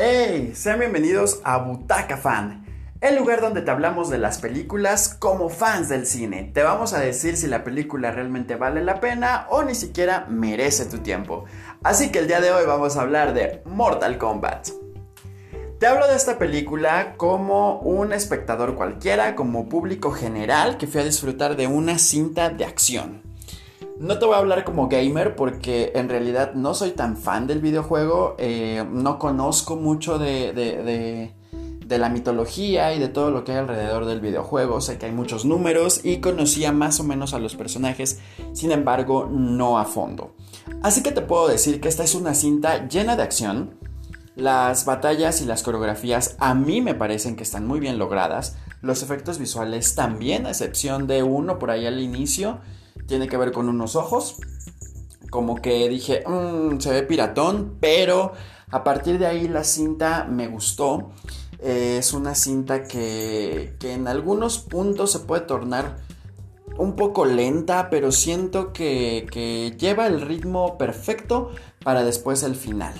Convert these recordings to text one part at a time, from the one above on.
¡Hey! Sean bienvenidos a Butaca Fan, el lugar donde te hablamos de las películas como fans del cine. Te vamos a decir si la película realmente vale la pena o ni siquiera merece tu tiempo. Así que el día de hoy vamos a hablar de Mortal Kombat. Te hablo de esta película como un espectador cualquiera, como público general que fui a disfrutar de una cinta de acción. No te voy a hablar como gamer porque en realidad no soy tan fan del videojuego, eh, no conozco mucho de, de, la mitología y de todo lo que hay alrededor del videojuego, sé que hay muchos números y conocía más o menos a los personajes, sin embargo no a fondo. Así que te puedo decir que esta es una cinta llena de acción, las batallas y las coreografías a mí me parecen que están muy bien logradas. Los efectos visuales también, a excepción de uno por ahí al inicio, tiene que ver con unos ojos. Como que dije, mm, se ve piratón, pero a partir de ahí la cinta me gustó. Eh, es una cinta que, que en algunos puntos se puede tornar un poco lenta, pero siento que, lleva el ritmo perfecto para después el final.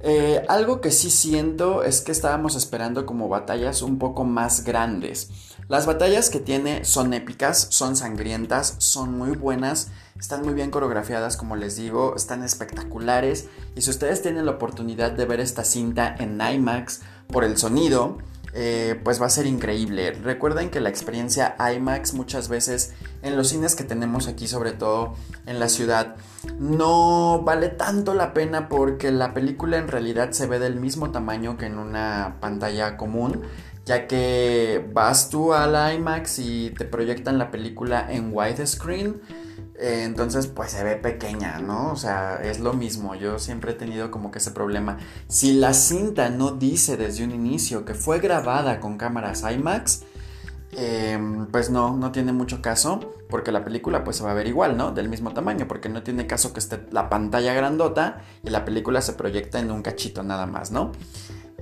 Eh, algo que sí siento es que estábamos esperando como batallas un poco más grandes. Las batallas que tiene son épicas, son sangrientas, son muy buenas, están muy bien coreografiadas como les digo, están espectaculares y si ustedes tienen la oportunidad de ver esta cinta en IMAX por el sonido, eh, pues va a ser increíble. Recuerden que la experiencia IMAX muchas veces en los cines que tenemos aquí, sobre todo en la ciudad, no vale tanto la pena porque la película en realidad se ve del mismo tamaño que en una pantalla común, ya que vas tú al IMAX y te proyectan la película en widescreen eh, entonces, pues se ve pequeña, ¿no? O sea, es lo mismo. Yo siempre he tenido como que ese problema. Si la cinta no dice desde un inicio que fue grabada con cámaras IMAX, em, pues no, no tiene mucho caso, porque la película pues se va a ver igual, ¿no? Del mismo tamaño, porque no tiene caso que esté la pantalla grandota y la película se proyecta en un cachito nada más, ¿no?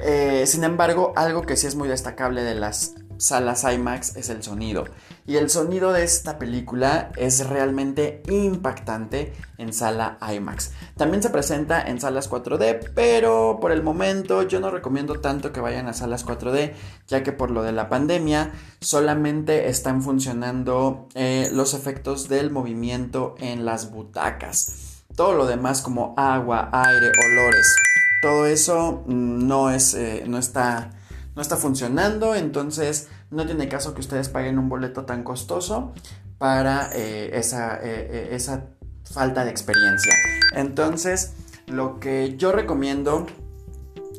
Eh, sin embargo, algo que sí es muy destacable de las salas IMAX es el sonido. Y el sonido de esta película es realmente impactante en sala IMAX. También se presenta en salas 4D, pero por el momento yo no recomiendo tanto que vayan a salas 4D, ya que por lo de la pandemia solamente están funcionando eh, los efectos del movimiento en las butacas. Todo lo demás como agua, aire, olores, todo eso mm, no, es, eh, no está no está funcionando, entonces no tiene caso que ustedes paguen un boleto tan costoso para eh, esa, eh, esa falta de experiencia. Entonces, lo que yo recomiendo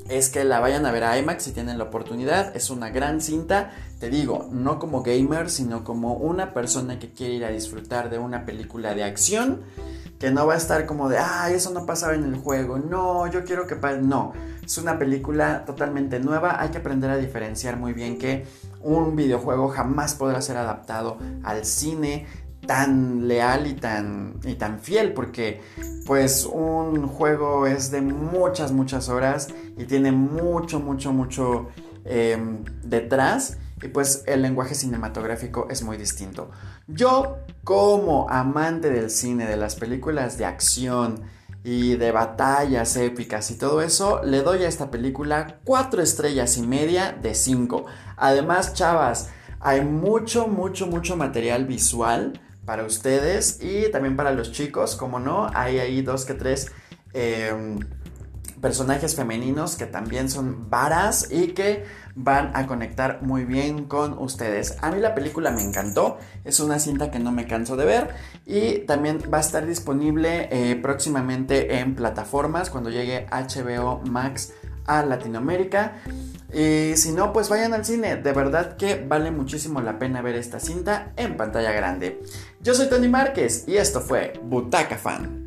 es que la vayan a ver a IMAX si tienen la oportunidad. Es una gran cinta, te digo, no como gamer, sino como una persona que quiere ir a disfrutar de una película de acción que no va a estar como de, ay, eso no pasaba en el juego, no, yo quiero que pase, no, es una película totalmente nueva, hay que aprender a diferenciar muy bien que un videojuego jamás podrá ser adaptado al cine tan leal y tan, y tan fiel, porque pues un juego es de muchas, muchas horas y tiene mucho, mucho, mucho em, detrás y pues el lenguaje cinematográfico es muy distinto. Yo como amante del cine, de las películas de acción y de batallas épicas y todo eso, le doy a esta película 4 estrellas y media de 5. Además, chavas, hay mucho, mucho, mucho material visual para ustedes y también para los chicos, como no, hay ahí dos que tres... Em, personajes femeninos que también son varas y que van a conectar muy bien con ustedes. A mí la película me encantó, es una cinta que no me canso de ver y también va a estar disponible eh, próximamente en plataformas cuando llegue HBO Max a Latinoamérica. Y si no, pues vayan al cine. De verdad que vale muchísimo la pena ver esta cinta en pantalla grande. Yo soy Tony Márquez y esto fue Butaca Fan.